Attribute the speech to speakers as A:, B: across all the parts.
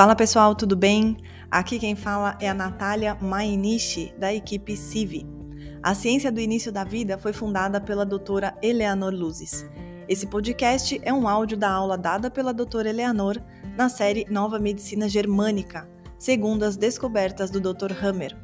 A: Fala pessoal, tudo bem? Aqui quem fala é a Natália Mainichi, da equipe CIVI. A Ciência do Início da Vida foi fundada pela doutora Eleanor Luzes. Esse podcast é um áudio da aula dada pela doutora Eleanor na série Nova Medicina Germânica, segundo as descobertas do Dr. Hammer.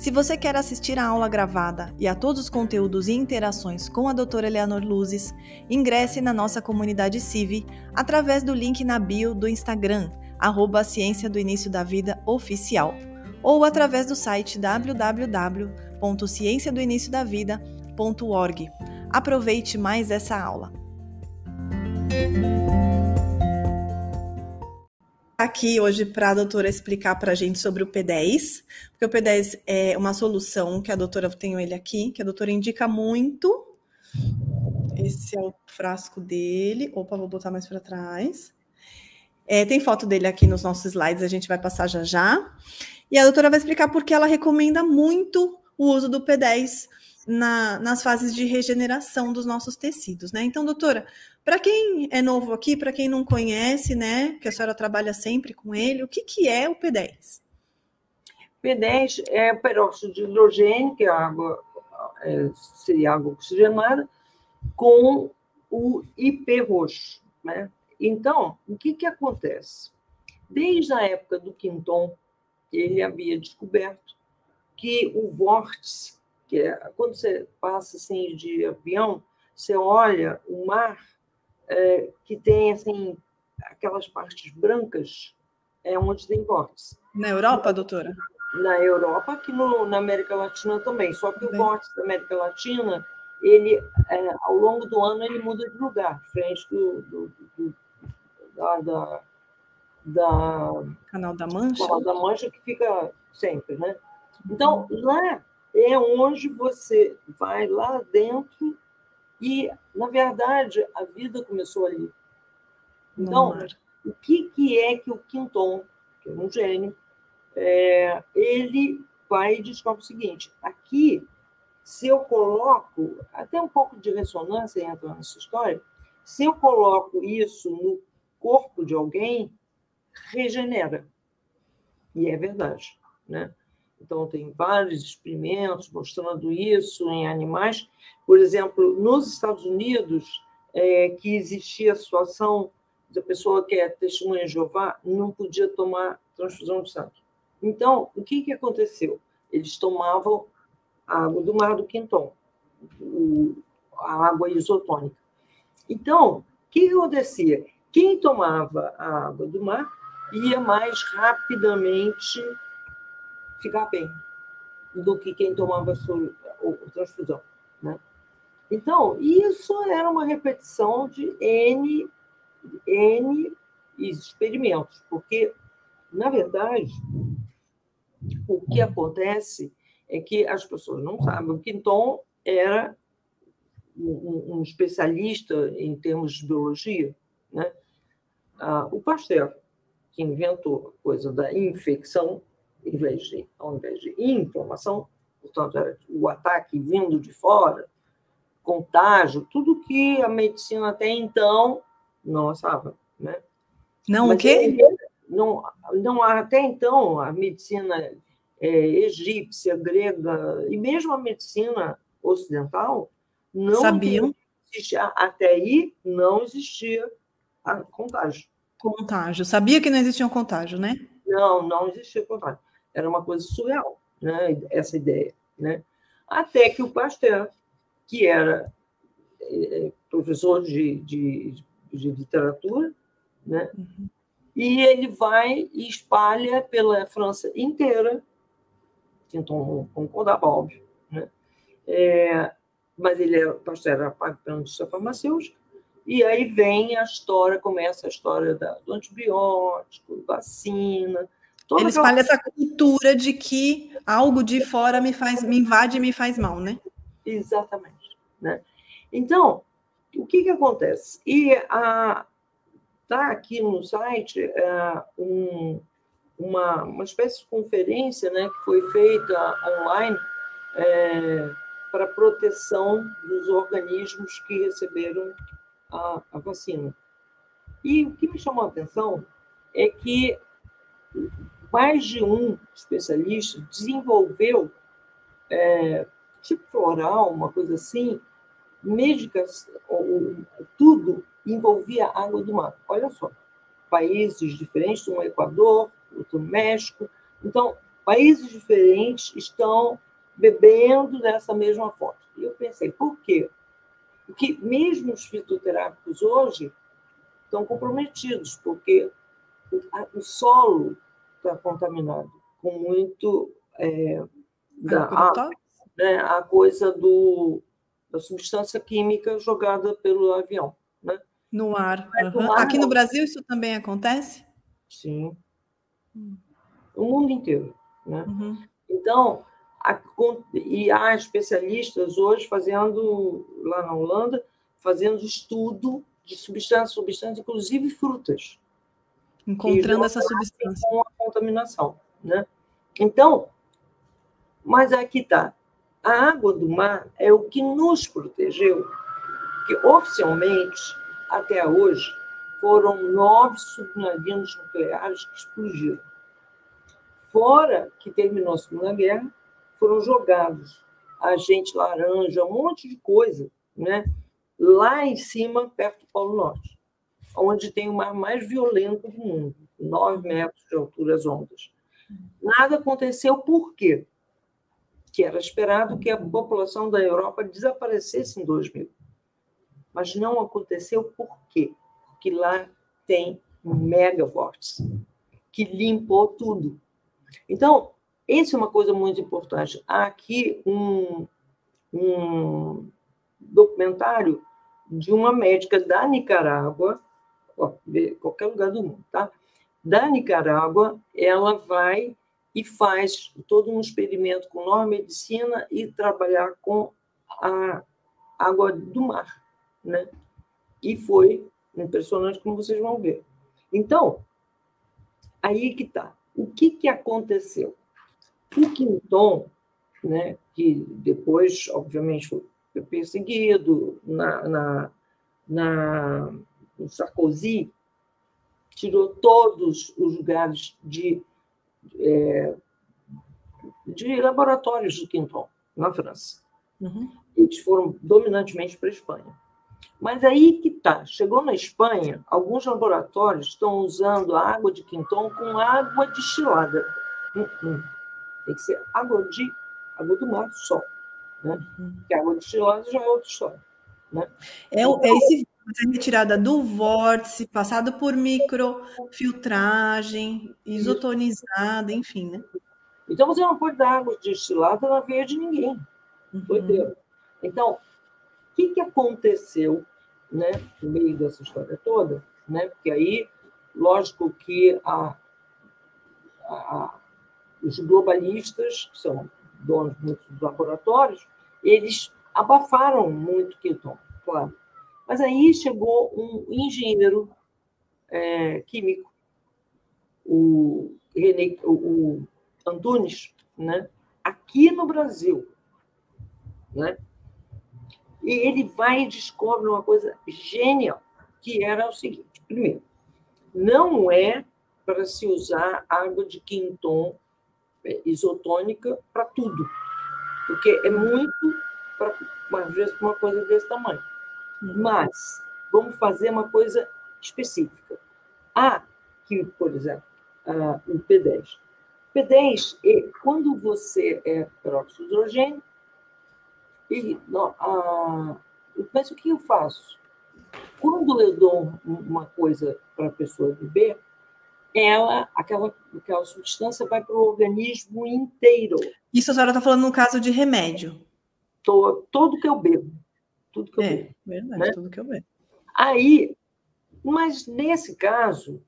A: Se você quer assistir a aula gravada e a todos os conteúdos e interações com a doutora Eleanor Luzes, ingresse na nossa comunidade CIVI através do link na bio do Instagram, arroba Ciência do Início da Vida Oficial, ou através do site www.cienciadoiniciodavida.org. Aproveite mais essa aula. Aqui hoje para a doutora explicar para a gente sobre o P10, porque o P10 é uma solução que a doutora, tenho ele aqui, que a doutora indica muito. Esse é o frasco dele. Opa, vou botar mais para trás. É, tem foto dele aqui nos nossos slides, a gente vai passar já já. E a doutora vai explicar por que ela recomenda muito o uso do P10 na, nas fases de regeneração dos nossos tecidos, né? Então, doutora, para quem é novo aqui, para quem não conhece, né, que a senhora trabalha sempre com ele, o que, que é o P10?
B: P10 é peróxido de hidrogênio, que é água, é, seria água oxigenada, com o IP roxo, né? Então, o que, que acontece? Desde a época do Quinton, ele havia descoberto que o vórtice, que é quando você passa assim de avião, você olha o mar é, que tem assim aquelas partes brancas, é onde tem vórtice.
A: Na Europa, doutora?
B: Na Europa, aqui no, na América Latina também. Só que o vórtice da América Latina, ele é, ao longo do ano ele muda de lugar, diferente do, do, do da, da, da
A: Canal da Mancha.
B: Canal da Mancha que fica sempre, né? Então lá é onde você vai lá dentro e na verdade a vida começou ali. Então o que que é que o Quinton, que é um gênio, é, ele vai e descobre o seguinte: aqui se eu coloco até um pouco de ressonância entra nessa história, se eu coloco isso no corpo de alguém regenera. E é verdade, né? Então, tem vários experimentos mostrando isso em animais. Por exemplo, nos Estados Unidos, é, que existia a situação da pessoa que é testemunha de Jeová não podia tomar transfusão de sangue. Então, o que, que aconteceu? Eles tomavam a água do mar do Quinton, a água isotônica. Então, o que, acontecia? Quem tomava a água do mar ia mais rapidamente ficar bem do que quem tomava a transfusão. Né? Então, isso era uma repetição de N, N experimentos, porque, na verdade, o que acontece é que as pessoas não sabem. O Quinton era um, um especialista em termos de biologia, né? Ah, o Pasteur, que inventou a coisa da infecção, em vez de, ao invés de inflamação, portanto, era o ataque vindo de fora, contágio, tudo que a medicina até então não achava. Né?
A: Não Mas o quê?
B: Não, não, até então, a medicina é, egípcia, grega, e mesmo a medicina ocidental, não
A: sabiam.
B: Existia, até aí não existia contágio.
A: Contágio. Sabia que não existia um contágio, né?
B: Não, não existia contágio. Era uma coisa surreal, né? essa ideia. Né? Até que o Pasteur, que era é, professor de, de, de literatura, né? Uhum. e ele vai e espalha pela França inteira, então concordava, óbvio, né? É, mas ele era, Pasteur era pago pela indústria farmacêutica, e aí vem a história, começa a história da, do antibiótico, vacina.
A: Ele espalha aquela... essa cultura de que algo de fora me faz, me invade e me faz mal, né?
B: Exatamente. Né? Então, o que, que acontece? E está aqui no site é, um, uma, uma espécie de conferência né, que foi feita online é, para proteção dos organismos que receberam a, a vacina. E o que me chamou a atenção é que mais de um especialista desenvolveu é, tipo floral, uma coisa assim, médicas, tudo envolvia água do mar. Olha só, países diferentes, um Equador, outro México. Então, países diferentes estão bebendo dessa mesma fonte. E eu pensei, por quê? Porque mesmo os fitoterápicos hoje estão comprometidos, porque o, solo está contaminado com muito é, da, a, né, a coisa do, da substância química jogada pelo avião. Né?
A: No ar. Uhum. Aqui no Brasil isso também acontece?
B: Sim. Hum. O mundo inteiro. Né? Uhum. Então, a, e há especialistas hoje fazendo, lá na Holanda, fazendo estudo de substâncias, substâncias, inclusive frutas.
A: Encontrando essa substância.
B: Com a contaminação. Né? Então, mas aqui está. A água do mar é o que nos protegeu, que oficialmente, até hoje, foram nove submarinos nucleares que explodiram. Fora que terminou a Segunda Guerra, foram jogados agente laranja, um monte de coisa, né? lá em cima, perto do Polo Norte, onde tem o mar mais violento do mundo, 9 metros de altura as ondas. Nada aconteceu por quê? Que era esperado que a população da Europa desaparecesse em 2000. Mas não aconteceu por quê? Porque lá tem um mega vórtice que limpou tudo. Então, essa é uma coisa muito importante. Há aqui um, um documentário de uma médica da Nicarágua, qualquer lugar do mundo, tá? Da Nicarágua, ela vai e faz todo um experimento com nova medicina e trabalhar com a água do mar, né? E foi impressionante como vocês vão ver. Então, aí que tá. O que que aconteceu? O Quinton, né, que depois, obviamente, foi perseguido, na, na, na, no Sarkozy, tirou todos os lugares de, é, de laboratórios do Quinton, na França. Uhum. Eles foram dominantemente para a Espanha. Mas aí que está. Chegou na Espanha, alguns laboratórios estão usando a água de Quinton com água destilada. Hum, hum. Tem que ser água de água do mar só. Né? Uhum. Que a água destilada já é outra história. Né?
A: É, então, é esse é retirada do vórtice, passado por microfiltragem, isotonizada, enfim, né?
B: Então você não pode dar água destilada na veia de ninguém. Uhum. Então, o que, que aconteceu né, no meio dessa história toda? Né? Porque aí, lógico que a, a, os globalistas, que são donos de muitos laboratórios, eles abafaram muito Quinton, claro. Mas aí chegou um engenheiro é, químico, o, René, o, o Antunes, né? aqui no Brasil. Né? E ele vai e descobre uma coisa genial, que era o seguinte: primeiro, não é para se usar água de quinton isotônica para tudo, porque é muito para uma vez uma coisa desse tamanho. Uhum. Mas vamos fazer uma coisa específica. Há que, por exemplo, uh, o P10. P10 é quando você é peróxido de hidrogênio e uh, mas o que eu faço? Quando eu dou uma coisa para a pessoa beber, ela, aquela, aquela substância vai para o organismo inteiro.
A: Isso a senhora está falando no caso de remédio.
B: Tô, tudo que eu bebo. Tudo que eu
A: é,
B: bebo.
A: Verdade, né? tudo que eu bebo.
B: Aí, mas nesse caso,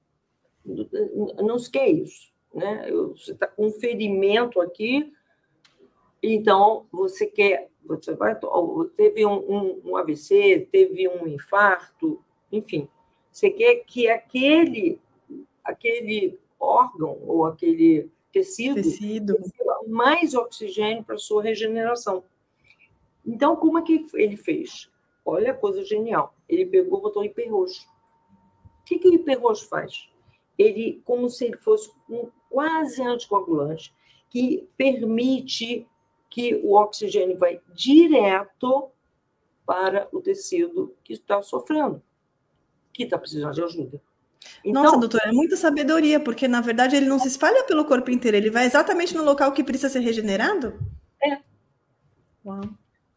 B: não se quer isso. Né? Você está com um ferimento aqui, então você quer. Você vai, teve um, um, um AVC, teve um infarto, enfim. Você quer que aquele aquele órgão ou aquele tecido,
A: tecido.
B: mais oxigênio para sua regeneração. Então, como é que ele fez? Olha a coisa genial. Ele pegou, botou hiperroxo. O que, que o hiperroxo faz? ele como se ele fosse um quase anticoagulante que permite que o oxigênio vai direto para o tecido que está sofrendo, que está precisando de ajuda.
A: Então, Nossa, doutora, é muita sabedoria, porque na verdade ele não se espalha pelo corpo inteiro, ele vai exatamente no local que precisa ser regenerado?
B: É. Uau.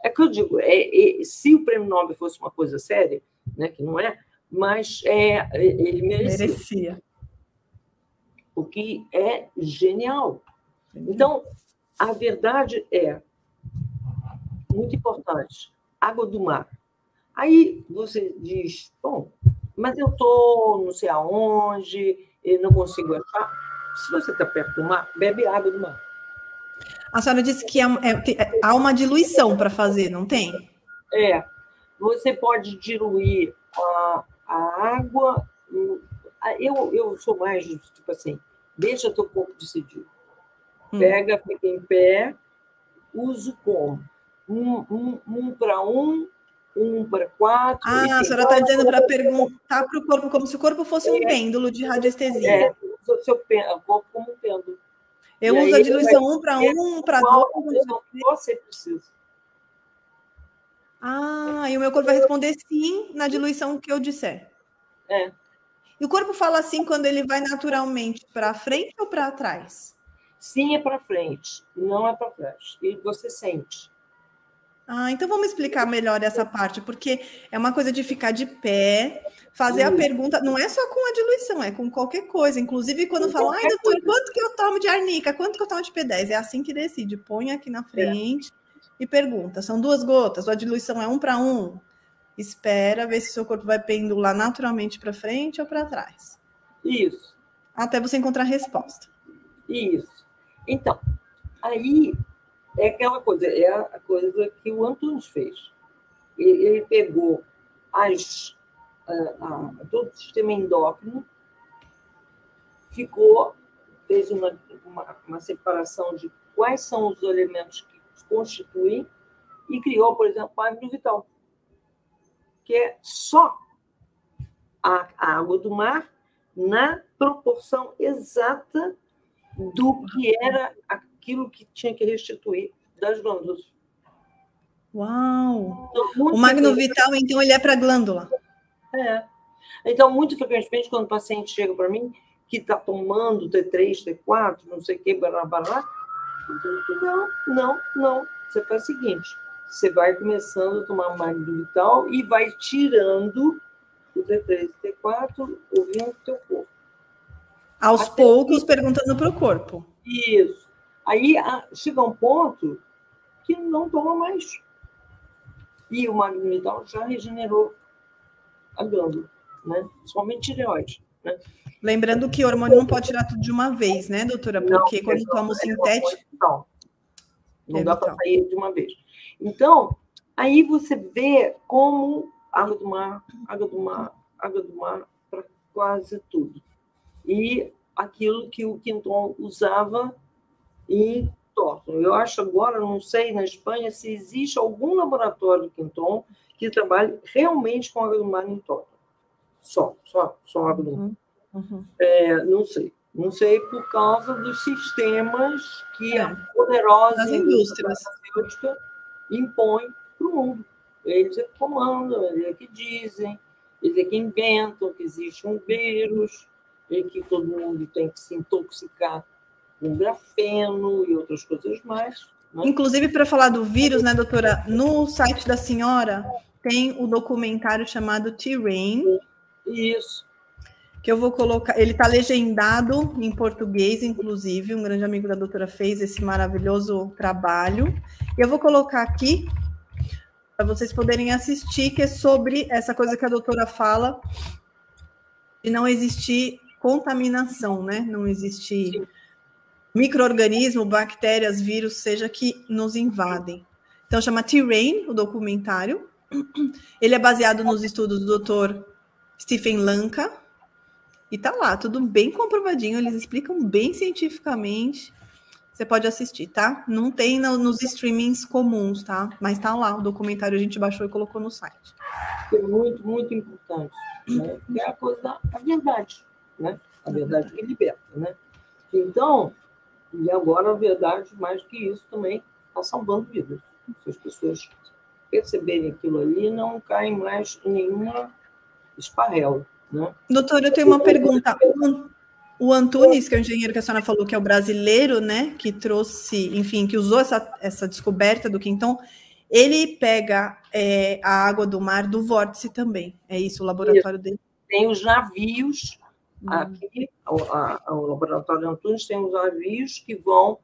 B: É que eu digo, é, é, se o prêmio Nobel fosse uma coisa séria, né, que não é, mas é, ele merecia. merecia. O que é genial. Então, a verdade é muito importante. Água do mar. Aí você diz, bom, mas eu estou não sei aonde, e não consigo achar. Se você está perto do mar, bebe água do mar.
A: A senhora disse que é, é, há uma diluição para fazer, não tem?
B: É. Você pode diluir a, a água. Eu, eu sou mais, tipo assim, deixa teu corpo decidir. Hum. Pega, fica em pé, uso como? Um, um, um para um, um para quatro.
A: Ah, a senhora está dizendo para perguntar para o corpo como se o corpo fosse um é, pêndulo de radiestesia. É,
B: o seu o corpo como um pêndulo.
A: Eu e uso a diluição um para um, para dois.
B: Você precisa.
A: Ah, e o meu corpo vai responder sim na diluição que eu disser.
B: É.
A: E o corpo fala assim quando ele vai naturalmente para frente ou para trás?
B: Sim, é para frente, não é para trás. E você sente.
A: Ah, então vamos explicar melhor essa parte, porque é uma coisa de ficar de pé, fazer a pergunta, não é só com a diluição, é com qualquer coisa. Inclusive, quando falam, ai, doutor, quanto que eu tomo de arnica? Quanto que eu tomo de P10? É assim que decide. Põe aqui na frente é. e pergunta. São duas gotas, a diluição é um para um. Espera ver se seu corpo vai pendular naturalmente para frente ou para trás.
B: Isso.
A: Até você encontrar a resposta.
B: Isso. Então, aí é aquela coisa, é a coisa que o Antunes fez. Ele, pegou as, a, a, todo o sistema endócrino, ficou, fez uma, uma, uma separação de quais são os elementos que constituem e criou, por exemplo, a água vital, que é só a, a água do mar na proporção exata do que era aquilo que tinha que restituir das glândulas.
A: Uau! Então, o Magno Vital, então, ele é para glândula.
B: É. Então, muito frequentemente, quando o paciente chega para mim, que está tomando T3, T4, não sei o que, bará, bará, não, não, não. Você faz o seguinte, você vai começando a tomar Magno Vital e vai tirando o T3 e T4, ouvindo o teu corpo.
A: Aos Até poucos, que... perguntando para o corpo.
B: Isso. Aí chega um ponto que não toma mais. E o magnetal já regenerou a glândula, né? Somente tireoide. Né?
A: Lembrando que o hormônio não pode tirar tudo de uma vez, né, doutora? Porque não, quando toma o sintético.
B: Não, não é dá para sair de uma vez. Então, aí você vê como água do mar, água do mar, água do mar para quase tudo. E aquilo que o Quinton usava em Thornton. Eu acho agora, não sei na Espanha, se existe algum laboratório de Quinton que trabalhe realmente com água do mar em Thornton. Só, só, só água do mar. Uhum. É, não sei. Não sei por causa dos sistemas que é. a poderosa
A: indústria
B: farmacêutica impõe para o mundo. Eles é que comandam, eles é que dizem, eles é que inventam que existe um vírus e que todo mundo tem que se intoxicar com grafeno e outras coisas mais.
A: Né? Inclusive, para falar do vírus, né, doutora? No site da senhora tem o documentário chamado T-Rain.
B: Isso.
A: Que eu vou colocar. Ele está legendado em português, inclusive. Um grande amigo da doutora fez esse maravilhoso trabalho. E eu vou colocar aqui para vocês poderem assistir, que é sobre essa coisa que a doutora fala de não existir contaminação, né? Não existir. Sim microorganismo, bactérias, vírus, seja que nos invadem. Então chama T-Rain, o documentário. Ele é baseado nos estudos do Dr. Stephen Lanka. E tá lá, tudo bem comprovadinho, eles explicam bem cientificamente. Você pode assistir, tá? Não tem no, nos streamings comuns, tá? Mas tá lá, o documentário a gente baixou e colocou no site.
B: É muito, muito importante. Né? É a coisa da verdade, né? A verdade que liberta, né? Então, e agora a verdade, mais que isso, também está salvando vidas. Se as pessoas perceberem aquilo ali, não caem mais em nenhuma esparrela. Né?
A: Doutor, eu tenho uma pergunta. O Antunes, que é o engenheiro que a senhora falou que é o brasileiro, né, que trouxe, enfim, que usou essa, essa descoberta do Quinton, ele pega é, a água do mar do vórtice também. É isso, o laboratório dele?
B: Tem os navios hum. aqui, o, laboratório Antunes tem os navios que vão,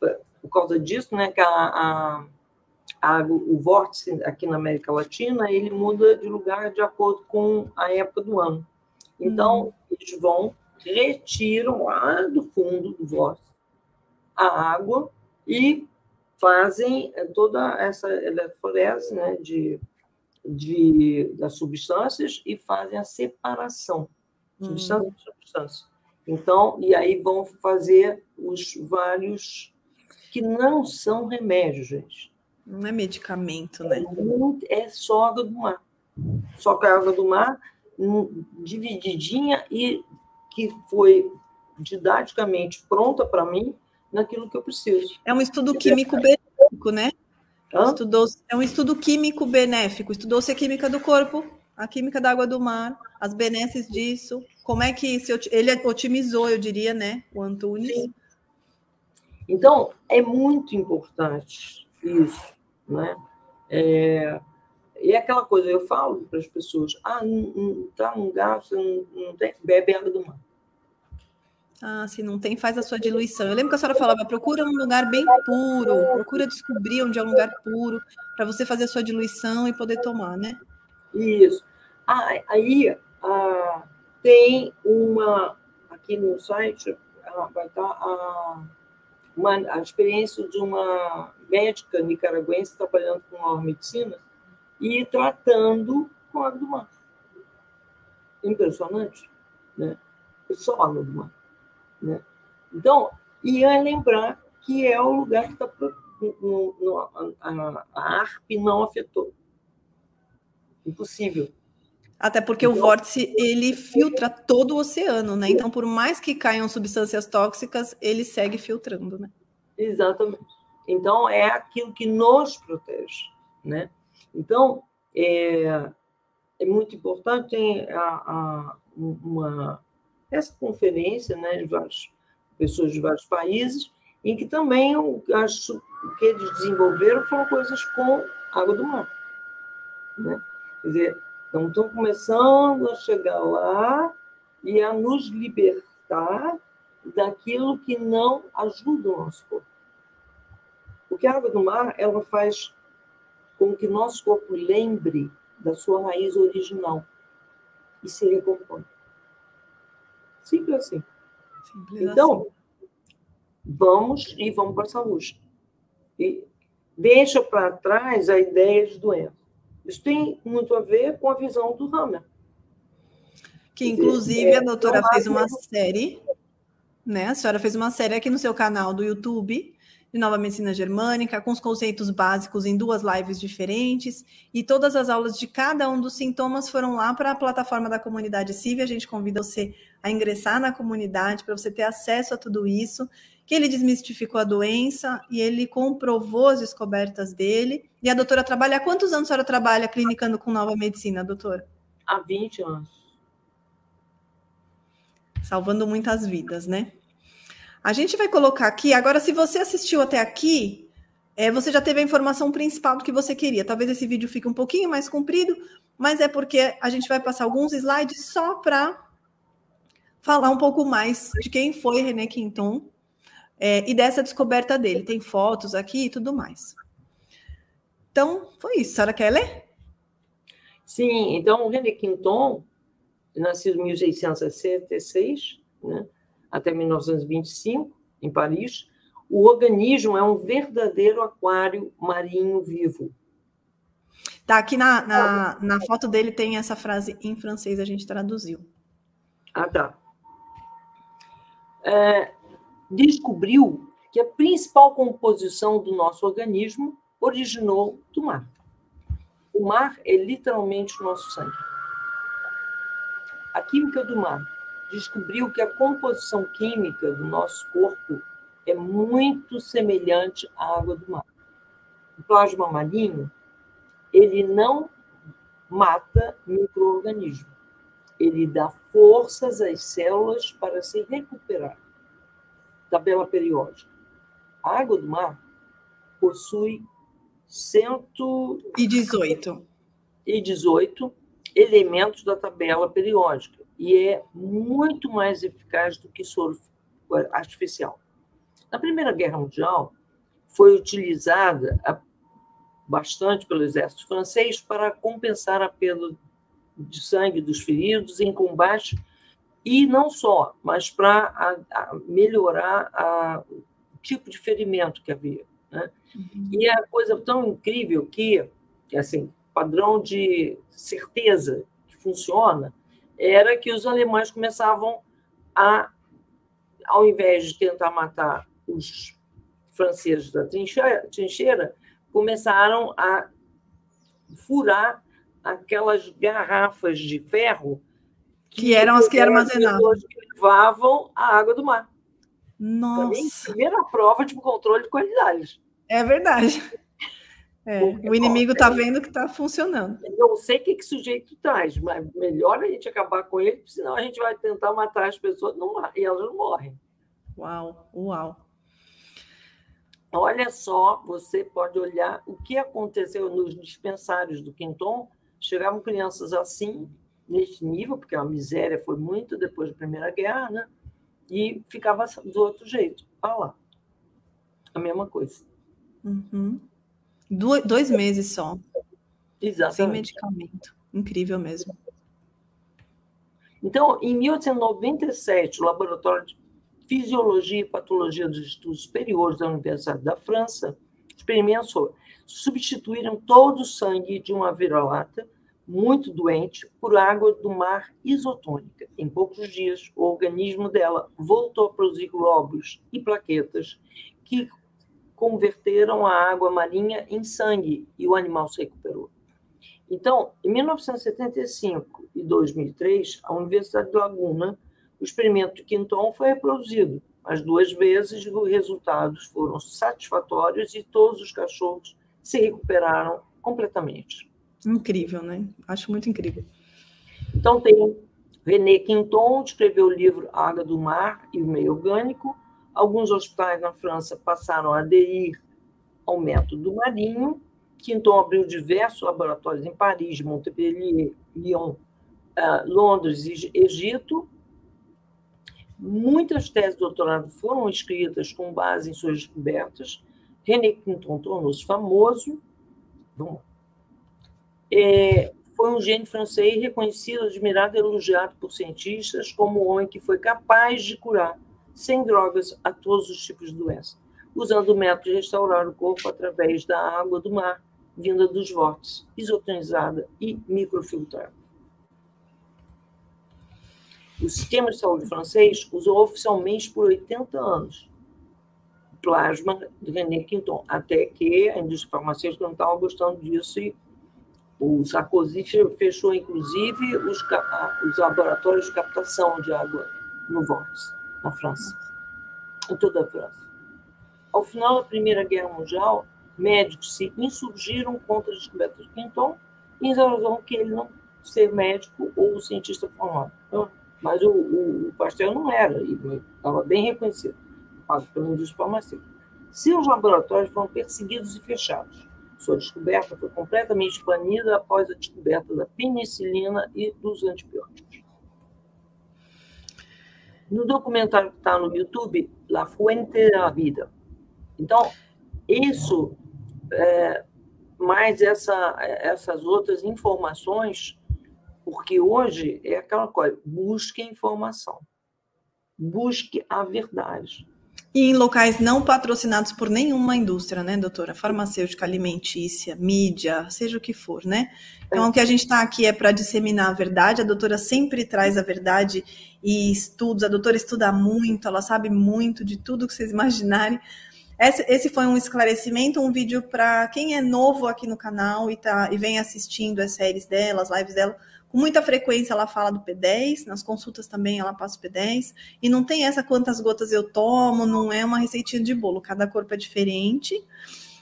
B: por causa disso, né, que a, a a, o vórtice aqui na América Latina ele muda de lugar de acordo com a época do ano. Então, uhum. eles vão, retiram lá do fundo do vórtice a água e fazem eh, toda essa eletroforese né, de, de, das substâncias e fazem a separação, substância uhum. substância. Então, e aí vão fazer os vários que não são remédios, gente.
A: Não é medicamento, né?
B: É só água do mar. Só que a água do mar hum, divididinha e que foi didaticamente pronta para mim naquilo que eu preciso.
A: É um estudo químico benéfico, né? Estudou, é um estudo químico benéfico. Estudou-se a química do corpo, a química da água do mar, as benesses disso. Como é que se, ele otimizou, eu diria, né? O Antunes. Sim.
B: Então, é muito importante isso. Né? É, e é aquela coisa, eu falo para as pessoas, ah, não está num gasto, não, não tem, bebe água do mar.
A: Ah, se não tem, faz a sua diluição. Eu lembro que a senhora falava, procura um lugar bem puro, procura descobrir onde é um lugar puro, para você fazer a sua diluição e poder tomar, né?
B: Isso. Ah, aí ah, tem uma, aqui no site, ah, vai estar a, uma, a experiência de uma médica nicaragüense trabalhando com nova medicina e tratando com água do mar. Impressionante, né? Só água do mar. Né? Então, e é lembrar que é o lugar que está. A, a ARP não afetou. Impossível.
A: Até porque então, o vórtice ele filtra todo o oceano, né? Então, por mais que caiam substâncias tóxicas, ele segue filtrando, né?
B: Exatamente. Então, é aquilo que nos protege, né? Então, é, é muito importante tem a, a, uma essa conferência, né, de várias pessoas de vários países, em que também o, acho, o que eles desenvolveram foram coisas com água do mar, né? Quer dizer, então estão começando a chegar lá e a nos libertar daquilo que não ajuda o nosso corpo. Porque a água do mar, ela faz com que nosso corpo lembre da sua raiz original e se recompõe. Simples assim. Simples então, assim. vamos e vamos para a saúde. E deixa para trás a ideia de doença. Isso tem muito a ver com a visão do Hammer.
A: Que, inclusive, a doutora fez uma série, né? A senhora fez uma série aqui no seu canal do YouTube, de Nova Medicina Germânica, com os conceitos básicos em duas lives diferentes, e todas as aulas de cada um dos sintomas foram lá para a plataforma da comunidade CIV. A gente convida você a ingressar na comunidade para você ter acesso a tudo isso, que ele desmistificou a doença e ele comprovou as descobertas dele. E a doutora trabalha há quantos anos a senhora trabalha clinicando com nova medicina, doutora?
B: Há 20 anos.
A: Salvando muitas vidas, né? A gente vai colocar aqui. Agora, se você assistiu até aqui, é, você já teve a informação principal do que você queria. Talvez esse vídeo fique um pouquinho mais comprido, mas é porque a gente vai passar alguns slides só para falar um pouco mais de quem foi René Quinton é, e dessa descoberta dele. Tem fotos aqui e tudo mais. Então, foi isso. A senhora quer ler?
B: Sim, então o René Quinton, nascido em 1666, né? Até 1925, em Paris, o organismo é um verdadeiro aquário marinho vivo.
A: Tá, aqui na, na, na, foto dele tem essa frase em francês, a gente traduziu.
B: Ah, tá. É, descobriu que a principal composição do nosso organismo originou do mar. O mar é literalmente o nosso sangue. A química do mar descobriu que a composição química do nosso corpo é muito semelhante à água do mar. O plasma marinho, ele não mata microorganismo. Ele dá forças às células para se recuperar. Tabela periódica. A água do mar possui
A: 118
B: e 18 elementos da tabela periódica e é muito mais eficaz do que soro artificial. Na Primeira Guerra Mundial, foi utilizada bastante pelo exército francês para compensar a perda de sangue dos feridos em combate e não só, mas para melhorar a, o tipo de ferimento que havia. Né? Uhum. E a coisa tão incrível que, assim, padrão de certeza que funciona, era que os alemães começavam a, ao invés de tentar matar os franceses da trincheira, começaram a furar aquelas garrafas de ferro
A: que, que eram as que armazenavam
B: que levavam a água do mar.
A: Nossa. Também,
B: primeira prova de controle de qualidade.
A: É verdade. É, o inimigo está vendo que está funcionando.
B: Eu não sei o que, que sujeito traz, mas melhor a gente acabar com ele, senão a gente vai tentar matar as pessoas não, e elas não morrem.
A: Uau, uau.
B: Olha só, você pode olhar o que aconteceu nos dispensários do Quinton. Chegavam crianças assim, neste nível, porque a miséria foi muito depois da Primeira Guerra, né? e ficava do outro jeito. Olha lá. A mesma coisa.
A: Uhum. Do, dois meses só.
B: Exatamente.
A: Sem medicamento. Incrível mesmo.
B: Então, em 1897, o Laboratório de Fisiologia e Patologia dos Estudos Superiores da Universidade da França experimentou substituíram todo o sangue de uma vira-lata muito doente por água do mar isotônica. Em poucos dias, o organismo dela voltou a produzir glóbulos e plaquetas que converteram a água marinha em sangue e o animal se recuperou. Então, em 1975 e 2003, a Universidade de Laguna o experimento de Quinton foi reproduzido. As duas vezes, os resultados foram satisfatórios e todos os cachorros se recuperaram completamente.
A: Incrível, né? Acho muito incrível.
B: Então, tem René Quinton, escreveu o livro Água do Mar e o Meio Orgânico. Alguns hospitais na França passaram a aderir ao método marinho. Quinton abriu diversos laboratórios em Paris, Montpellier, Lyon, ah, Londres e Egito. Muitas teses de doutorado foram escritas com base em suas descobertas. René Quinton tornou-se famoso. Bom, é, foi um gênio francês reconhecido, admirado e elogiado por cientistas como homem que foi capaz de curar, sem drogas, a todos os tipos de doença, usando o método de restaurar o corpo através da água do mar, vinda dos vórtices, isotonizada e microfiltrada. O sistema de saúde francês usou oficialmente por 80 anos o plasma de René Quinton, até que a indústria farmacêutica não estava gostando disso e o Sarkozy fechou, inclusive, os, os laboratórios de captação de água no Vórtice, na França, em toda a França. Ao final da Primeira Guerra Mundial, médicos se insurgiram contra a descoberta de Quinton em razão que ele não ser médico ou cientista formado. Então, mas o, o, o Pasteur não era, e estava bem reconhecido, pela indústria farmacêutica. Seus laboratórios foram perseguidos e fechados. Sua descoberta foi completamente banida após a descoberta da penicilina e dos antibióticos. No documentário que está no YouTube, La Fuente da Vida. Então, isso, é, mais essa, essas outras informações porque hoje é aquela coisa, busque informação, busque a verdade.
A: E em locais não patrocinados por nenhuma indústria, né, doutora? Farmacêutica, alimentícia, mídia, seja o que for, né? Então, o que a gente está aqui é para disseminar a verdade. A doutora sempre traz a verdade e estudos. A doutora estuda muito, ela sabe muito de tudo que vocês imaginarem. Esse, esse foi um esclarecimento, um vídeo para quem é novo aqui no canal e, tá, e vem assistindo as séries dela, as lives dela Com muita frequência ela fala do P10, nas consultas também ela passa o P10, e não tem essa quantas gotas eu tomo, não é uma receitinha de bolo, cada corpo é diferente.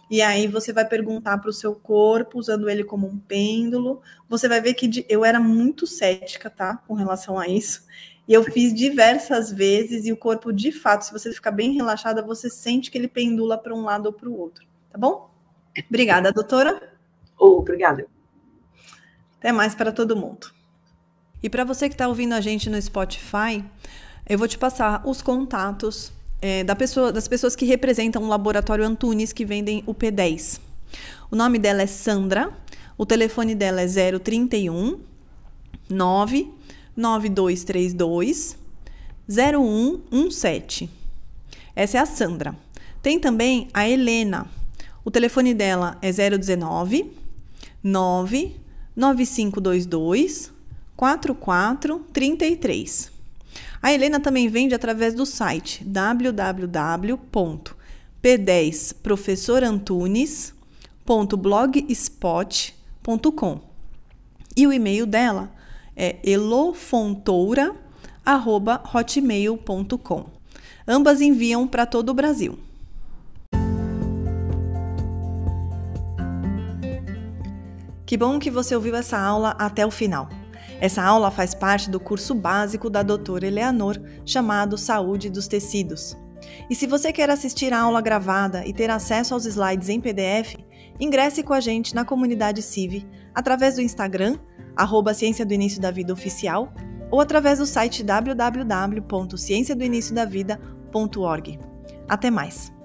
A: E aí você vai perguntar para o seu corpo, usando ele como um pêndulo. Você vai ver que eu era muito cética, tá? Com relação a isso. E eu fiz diversas vezes, e o corpo, de fato, se você ficar bem relaxada, você sente que ele pendula para um lado ou para o outro. Tá bom? Obrigada, doutora.
B: Oh, obrigada.
A: Até mais para todo mundo. E para você que está ouvindo a gente no Spotify, eu vou te passar os contatos é, da pessoa, das pessoas que representam o Laboratório Antunes que vendem o P10. O nome dela é Sandra, o telefone dela é 031 99232 0117. Essa é a Sandra. Tem também a Helena. O telefone dela é 019 99522 4433. A Helena também vende através do site www.p10professorantunes.blogspot.com. E o e-mail dela é elofontoura@hotmail.com. Ambas enviam para todo o Brasil. Que bom que você ouviu essa aula até o final. Essa aula faz parte do curso básico da doutora Eleanor, chamado Saúde dos Tecidos. E se você quer assistir a aula gravada e ter acesso aos slides em PDF, ingresse com a gente na comunidade CIV através do Instagram, arroba Ciência do Início da Vida Oficial, ou através do site www.cienciadoiniciodavida.org. Até mais!